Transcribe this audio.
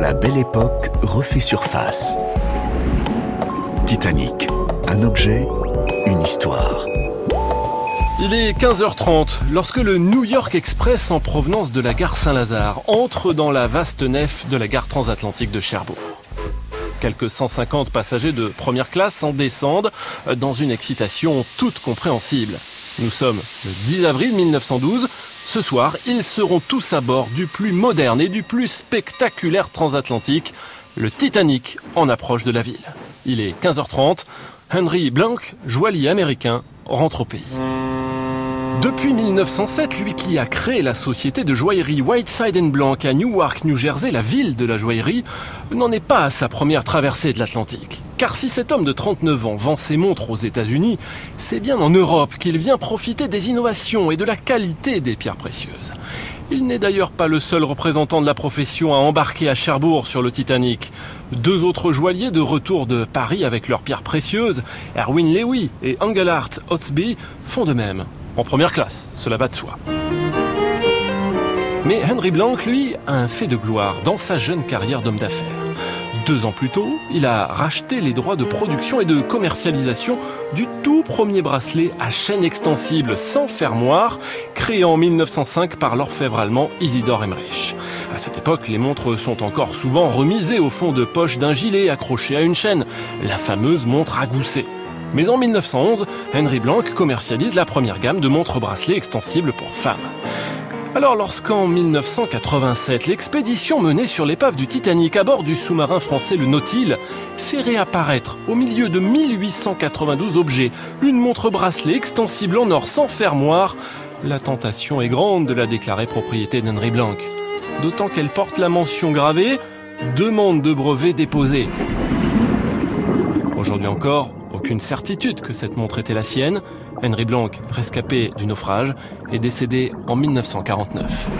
La belle époque refait surface. Titanic, un objet, une histoire. Il est 15h30 lorsque le New York Express en provenance de la gare Saint-Lazare entre dans la vaste nef de la gare transatlantique de Cherbourg. Quelques 150 passagers de première classe en descendent dans une excitation toute compréhensible. Nous sommes le 10 avril 1912. Ce soir, ils seront tous à bord du plus moderne et du plus spectaculaire transatlantique, le Titanic, en approche de la ville. Il est 15h30. Henry Blanc, joaillier américain, rentre au pays. Depuis 1907, lui qui a créé la société de joaillerie Whiteside Blanc à Newark, New Jersey, la ville de la joaillerie, n'en est pas à sa première traversée de l'Atlantique. Car si cet homme de 39 ans vend ses montres aux États-Unis, c'est bien en Europe qu'il vient profiter des innovations et de la qualité des pierres précieuses. Il n'est d'ailleurs pas le seul représentant de la profession à embarquer à Cherbourg sur le Titanic. Deux autres joailliers de retour de Paris avec leurs pierres précieuses, Erwin Lewy et Engelhard Otsby, font de même en première classe, cela va de soi. Mais Henry Blanc, lui, a un fait de gloire dans sa jeune carrière d'homme d'affaires. Deux ans plus tôt, il a racheté les droits de production et de commercialisation du tout premier bracelet à chaîne extensible sans fermoir, créé en 1905 par l'orfèvre allemand Isidor Emmerich. À cette époque, les montres sont encore souvent remisées au fond de poche d'un gilet accroché à une chaîne, la fameuse montre à gousset. Mais en 1911, Henry Blanc commercialise la première gamme de montres bracelets extensibles pour femmes. Alors lorsqu'en 1987, l'expédition menée sur l'épave du Titanic à bord du sous-marin français le Nautil fait réapparaître au milieu de 1892 objets une montre bracelet extensible en or sans fermoir, la tentation est grande de la déclarer propriété d'Henry Blanc. D'autant qu'elle porte la mention gravée Demande de brevet déposée. Aujourd'hui encore, aucune certitude que cette montre était la sienne. Henry Blanc, rescapé du naufrage, est décédé en 1949.